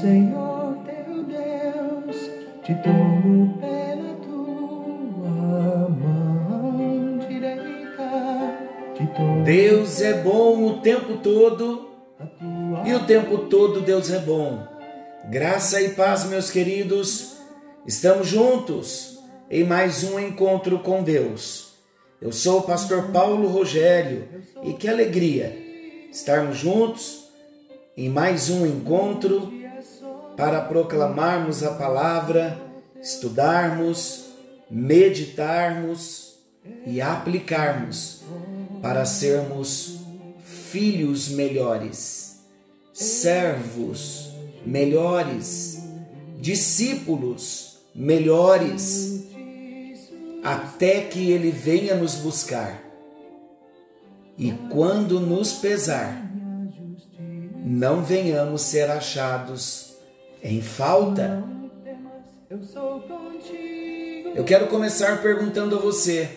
Senhor teu Deus, te tomo pela tua mão direita. Deus é bom o tempo todo e o tempo todo Deus é bom. Graça e paz, meus queridos, estamos juntos em mais um encontro com Deus. Eu sou o pastor Paulo Rogério e que alegria estarmos juntos em mais um encontro para proclamarmos a palavra, estudarmos, meditarmos e aplicarmos para sermos filhos melhores, servos melhores, discípulos melhores, até que Ele venha nos buscar. E quando nos pesar, não venhamos ser achados em falta. eu quero começar perguntando a você: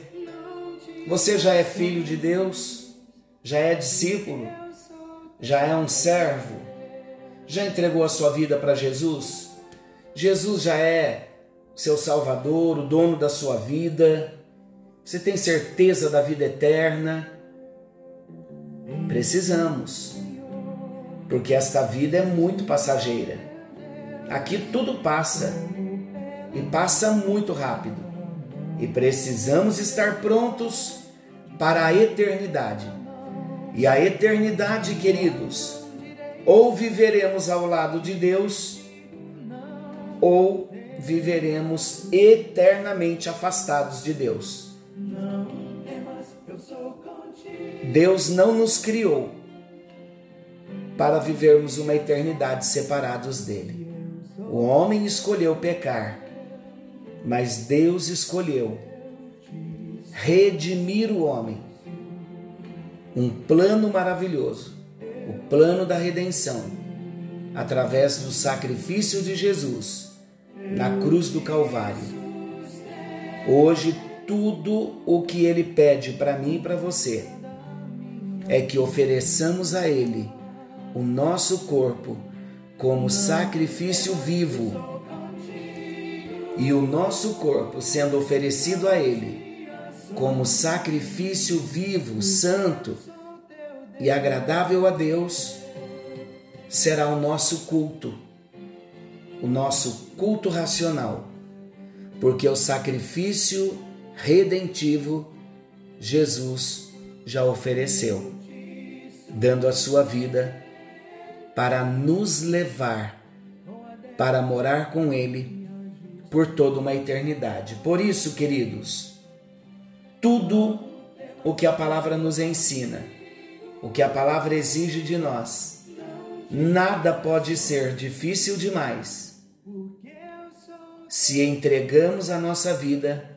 você já é filho de Deus? Já é discípulo? Já é um servo? Já entregou a sua vida para Jesus? Jesus já é seu Salvador, o dono da sua vida? Você tem certeza da vida eterna? Precisamos, porque esta vida é muito passageira. Aqui tudo passa e passa muito rápido, e precisamos estar prontos para a eternidade. E a eternidade, queridos, ou viveremos ao lado de Deus, ou viveremos eternamente afastados de Deus. Deus não nos criou para vivermos uma eternidade separados dele. O homem escolheu pecar, mas Deus escolheu redimir o homem. Um plano maravilhoso, o plano da redenção, através do sacrifício de Jesus na cruz do Calvário. Hoje, tudo o que ele pede para mim e para você é que ofereçamos a ele o nosso corpo como sacrifício vivo. E o nosso corpo sendo oferecido a ele como sacrifício vivo, santo e agradável a Deus, será o nosso culto, o nosso culto racional, porque o sacrifício redentivo Jesus já ofereceu, dando a sua vida para nos levar para morar com Ele por toda uma eternidade. Por isso, queridos, tudo o que a palavra nos ensina, o que a palavra exige de nós, nada pode ser difícil demais se entregamos a nossa vida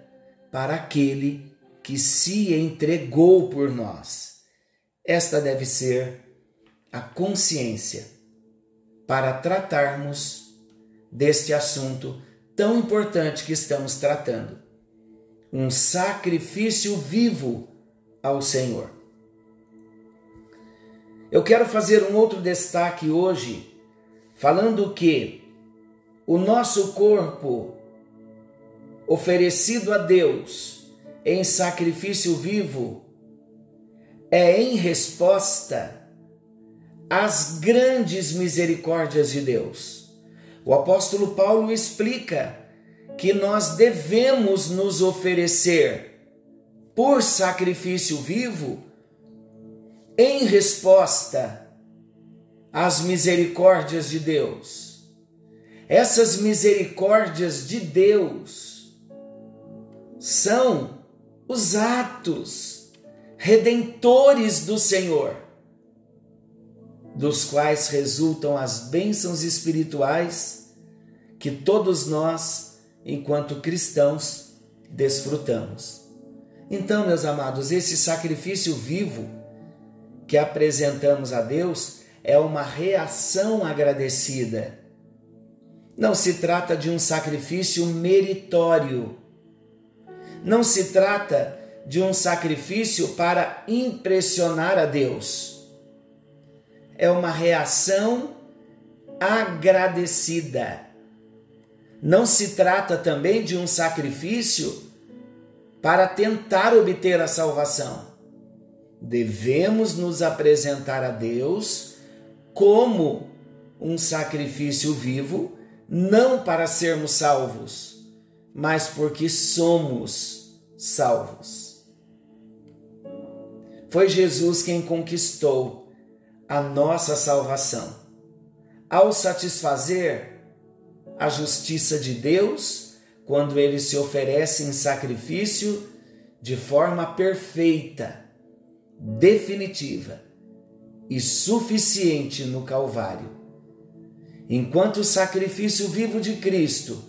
para aquele que se entregou por nós. Esta deve ser a consciência para tratarmos deste assunto tão importante que estamos tratando. Um sacrifício vivo ao Senhor. Eu quero fazer um outro destaque hoje, falando que o nosso corpo oferecido a Deus em sacrifício vivo é em resposta às grandes misericórdias de Deus. O apóstolo Paulo explica que nós devemos nos oferecer por sacrifício vivo em resposta às misericórdias de Deus. Essas misericórdias de Deus são os atos redentores do Senhor, dos quais resultam as bênçãos espirituais que todos nós, enquanto cristãos, desfrutamos. Então, meus amados, esse sacrifício vivo que apresentamos a Deus é uma reação agradecida. Não se trata de um sacrifício meritório. Não se trata de um sacrifício para impressionar a Deus. É uma reação agradecida. Não se trata também de um sacrifício para tentar obter a salvação. Devemos nos apresentar a Deus como um sacrifício vivo, não para sermos salvos, mas porque somos salvos. Foi Jesus quem conquistou a nossa salvação. Ao satisfazer a justiça de Deus, quando ele se oferece em sacrifício de forma perfeita, definitiva e suficiente no Calvário. Enquanto o sacrifício vivo de Cristo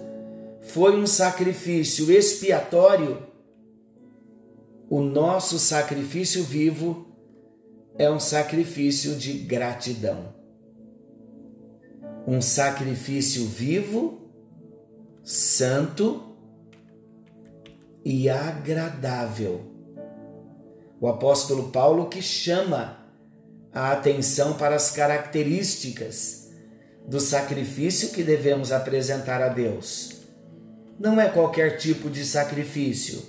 foi um sacrifício expiatório, o nosso sacrifício vivo é um sacrifício de gratidão. Um sacrifício vivo, santo e agradável. O apóstolo Paulo que chama a atenção para as características do sacrifício que devemos apresentar a Deus. Não é qualquer tipo de sacrifício,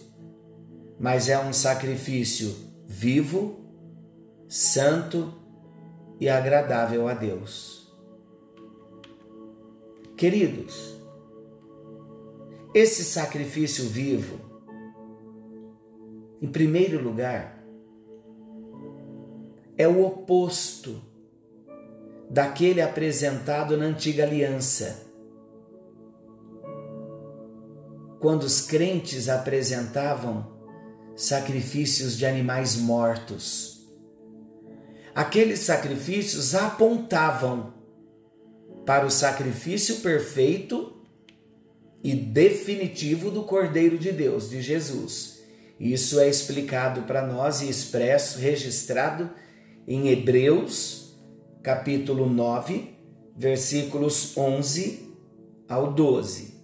mas é um sacrifício vivo, santo e agradável a Deus. Queridos, esse sacrifício vivo, em primeiro lugar, é o oposto daquele apresentado na antiga aliança. Quando os crentes apresentavam sacrifícios de animais mortos. Aqueles sacrifícios apontavam para o sacrifício perfeito e definitivo do Cordeiro de Deus, de Jesus. Isso é explicado para nós e expresso, registrado em Hebreus, capítulo 9, versículos 11 ao 12.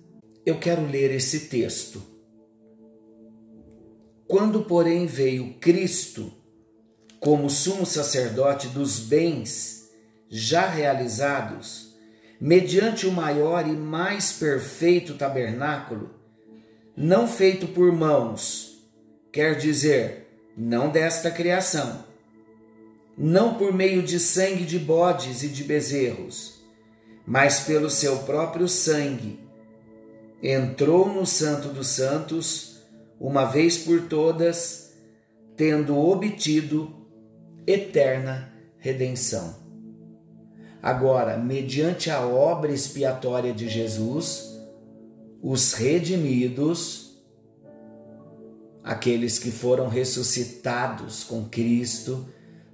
Eu quero ler esse texto. Quando, porém, veio Cristo como sumo sacerdote dos bens já realizados, mediante o maior e mais perfeito tabernáculo, não feito por mãos, quer dizer, não desta criação, não por meio de sangue de bodes e de bezerros, mas pelo seu próprio sangue, entrou no Santo dos Santos, uma vez por todas, tendo obtido eterna redenção. Agora, mediante a obra expiatória de Jesus, os redimidos, aqueles que foram ressuscitados com Cristo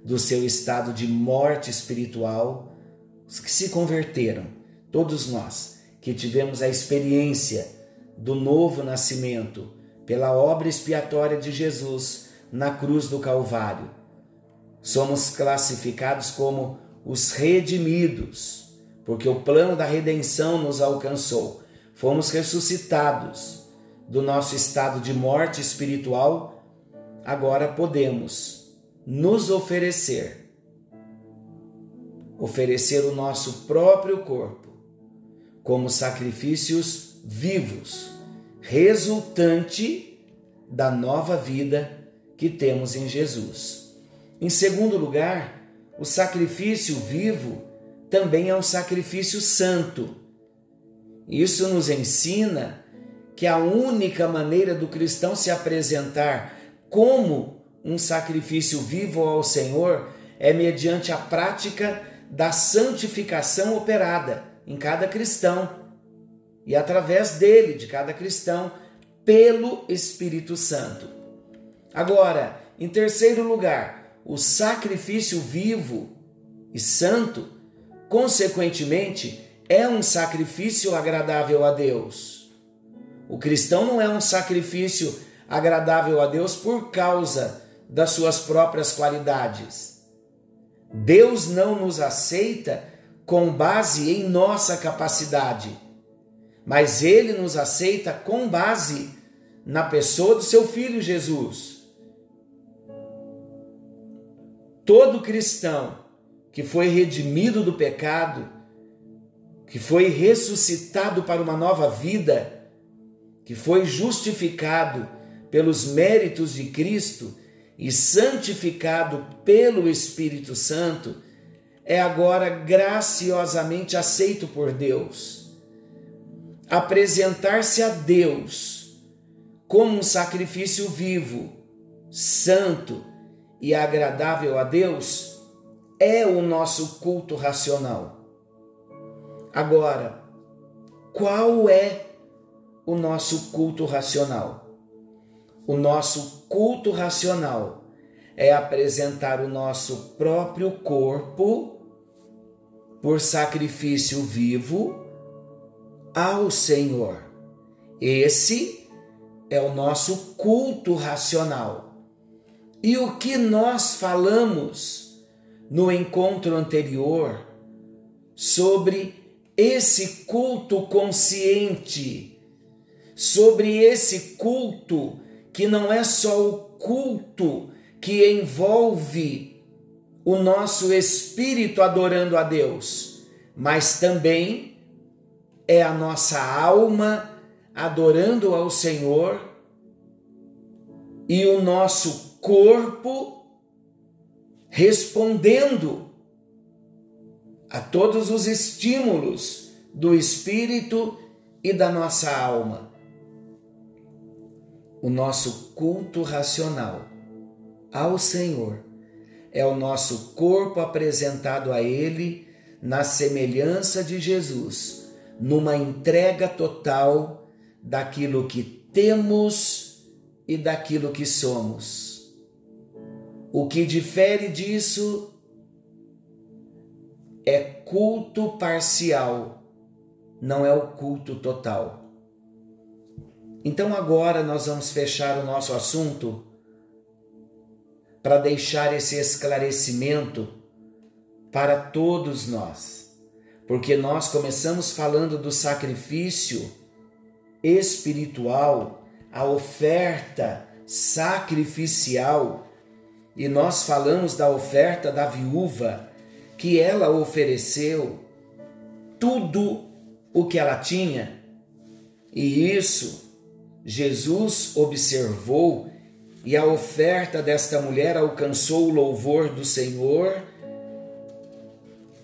do seu estado de morte espiritual, os que se converteram, todos nós que tivemos a experiência do novo nascimento pela obra expiatória de Jesus na cruz do Calvário, somos classificados como os redimidos, porque o plano da redenção nos alcançou. Fomos ressuscitados do nosso estado de morte espiritual, agora podemos nos oferecer, oferecer o nosso próprio corpo como sacrifícios vivos, resultante da nova vida que temos em Jesus. Em segundo lugar, o sacrifício vivo também é um sacrifício santo. Isso nos ensina que a única maneira do cristão se apresentar como um sacrifício vivo ao Senhor é mediante a prática da santificação operada em cada cristão e através dele, de cada cristão, pelo Espírito Santo. Agora, em terceiro lugar, o sacrifício vivo e santo, consequentemente, é um sacrifício agradável a Deus. O cristão não é um sacrifício agradável a Deus por causa das suas próprias qualidades. Deus não nos aceita com base em nossa capacidade, mas Ele nos aceita com base na pessoa do seu Filho Jesus. Todo cristão que foi redimido do pecado que foi ressuscitado para uma nova vida, que foi justificado pelos méritos de Cristo e santificado pelo Espírito Santo, é agora graciosamente aceito por Deus. Apresentar-se a Deus como um sacrifício vivo, santo e agradável a Deus é o nosso culto racional. Agora, qual é o nosso culto racional? O nosso culto racional é apresentar o nosso próprio corpo por sacrifício vivo ao Senhor. Esse é o nosso culto racional. E o que nós falamos no encontro anterior sobre esse culto consciente, sobre esse culto que não é só o culto que envolve o nosso espírito adorando a Deus, mas também é a nossa alma adorando ao Senhor e o nosso corpo respondendo a todos os estímulos do espírito e da nossa alma. O nosso culto racional ao Senhor é o nosso corpo apresentado a Ele na semelhança de Jesus, numa entrega total daquilo que temos e daquilo que somos. O que difere disso é culto parcial, não é o culto total. Então agora nós vamos fechar o nosso assunto para deixar esse esclarecimento para todos nós. Porque nós começamos falando do sacrifício espiritual, a oferta sacrificial, e nós falamos da oferta da viúva, que ela ofereceu tudo o que ela tinha, e isso Jesus observou e a oferta desta mulher alcançou o louvor do Senhor,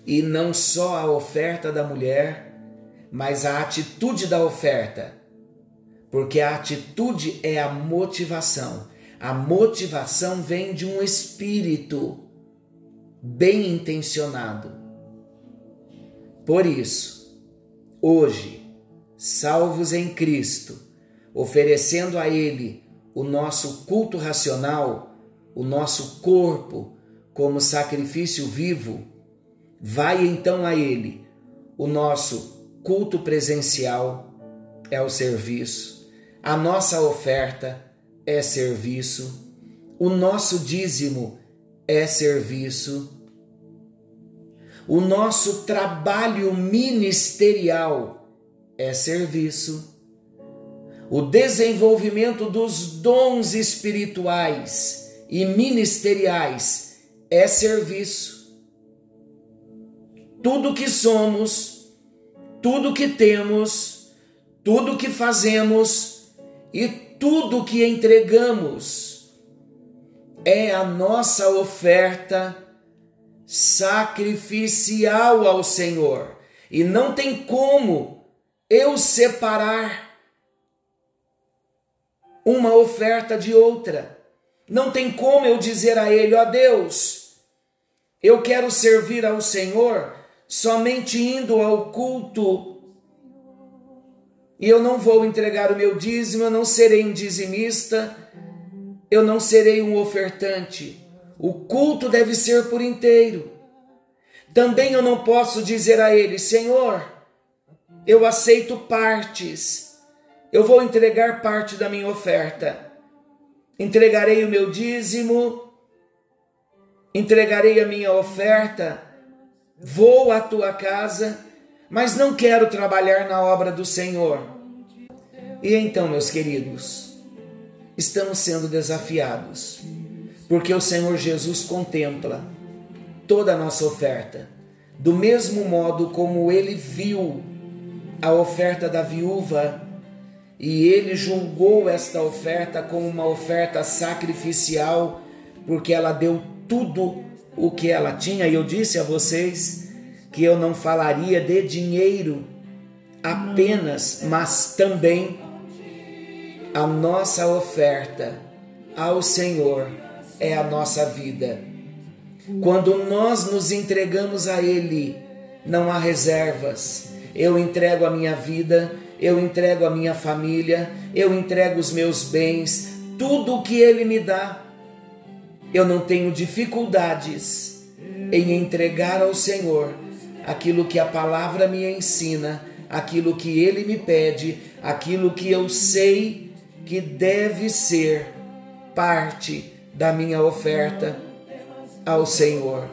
e não só a oferta da mulher, mas a atitude da oferta, porque a atitude é a motivação. A motivação vem de um espírito bem intencionado. Por isso, hoje, salvos em Cristo, oferecendo a Ele o nosso culto racional, o nosso corpo como sacrifício vivo, vai então a Ele. O nosso culto presencial é o serviço, a nossa oferta é serviço, o nosso dízimo é serviço, o nosso trabalho ministerial é serviço. O desenvolvimento dos dons espirituais e ministeriais é serviço. Tudo que somos, tudo que temos, tudo que fazemos e tudo que entregamos é a nossa oferta sacrificial ao Senhor. E não tem como eu separar uma oferta de outra. Não tem como eu dizer a ele, ó Deus, eu quero servir ao Senhor somente indo ao culto. E eu não vou entregar o meu dízimo, eu não serei um dizimista, eu não serei um ofertante. O culto deve ser por inteiro. Também eu não posso dizer a ele, Senhor, eu aceito partes eu vou entregar parte da minha oferta. Entregarei o meu dízimo, entregarei a minha oferta, vou à tua casa, mas não quero trabalhar na obra do Senhor. E então, meus queridos, estamos sendo desafiados, porque o Senhor Jesus contempla toda a nossa oferta, do mesmo modo como ele viu a oferta da viúva e ele julgou esta oferta como uma oferta sacrificial, porque ela deu tudo o que ela tinha. E eu disse a vocês que eu não falaria de dinheiro apenas, mas também a nossa oferta ao Senhor é a nossa vida. Quando nós nos entregamos a Ele, não há reservas. Eu entrego a minha vida, eu entrego a minha família, eu entrego os meus bens, tudo o que Ele me dá. Eu não tenho dificuldades em entregar ao Senhor aquilo que a palavra me ensina, aquilo que Ele me pede, aquilo que eu sei que deve ser parte da minha oferta ao Senhor.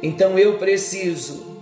Então eu preciso,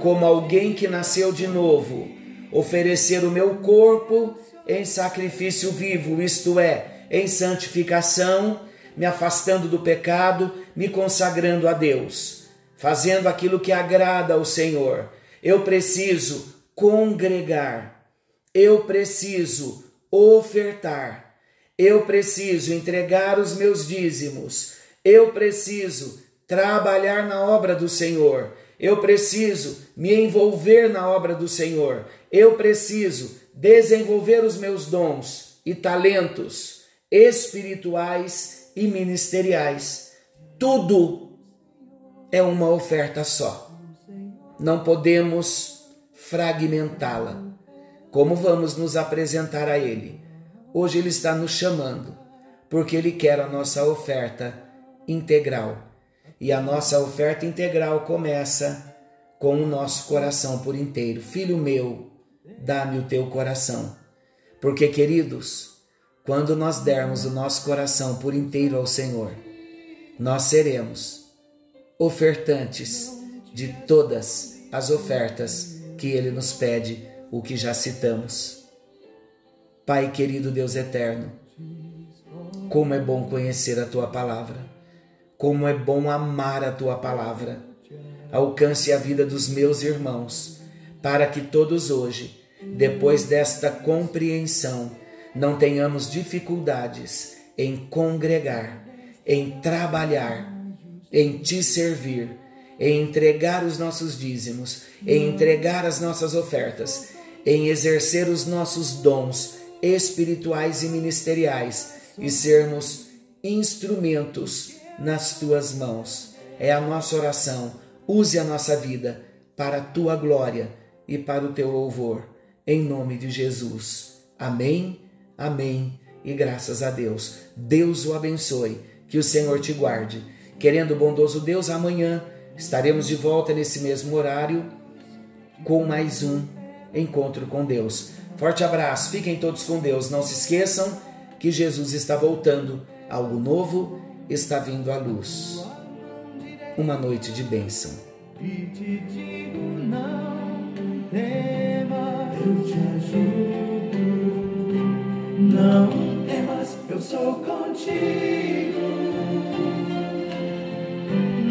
como alguém que nasceu de novo, oferecer o meu corpo em sacrifício vivo, isto é, em santificação, me afastando do pecado, me consagrando a Deus, fazendo aquilo que agrada ao Senhor. Eu preciso congregar, eu preciso ofertar, eu preciso entregar os meus dízimos, eu preciso trabalhar na obra do Senhor. Eu preciso me envolver na obra do Senhor. Eu preciso desenvolver os meus dons e talentos espirituais e ministeriais. Tudo é uma oferta só. Não podemos fragmentá-la. Como vamos nos apresentar a Ele? Hoje Ele está nos chamando, porque Ele quer a nossa oferta integral. E a nossa oferta integral começa com o nosso coração por inteiro. Filho meu, dá-me o teu coração. Porque, queridos, quando nós dermos o nosso coração por inteiro ao Senhor, nós seremos ofertantes de todas as ofertas que Ele nos pede, o que já citamos. Pai querido Deus eterno, como é bom conhecer a tua palavra. Como é bom amar a tua palavra. Alcance a vida dos meus irmãos, para que todos hoje, depois desta compreensão, não tenhamos dificuldades em congregar, em trabalhar, em te servir, em entregar os nossos dízimos, em entregar as nossas ofertas, em exercer os nossos dons espirituais e ministeriais e sermos instrumentos nas tuas mãos. É a nossa oração. Use a nossa vida para a tua glória e para o teu louvor. Em nome de Jesus. Amém, amém e graças a Deus. Deus o abençoe. Que o Senhor te guarde. Querendo o bondoso Deus, amanhã estaremos de volta nesse mesmo horário com mais um encontro com Deus. Forte abraço, fiquem todos com Deus. Não se esqueçam que Jesus está voltando. Algo novo está vindo à luz. Uma noite de bênção. E te digo não temas, eu te ajudo. Não temas, eu sou contigo.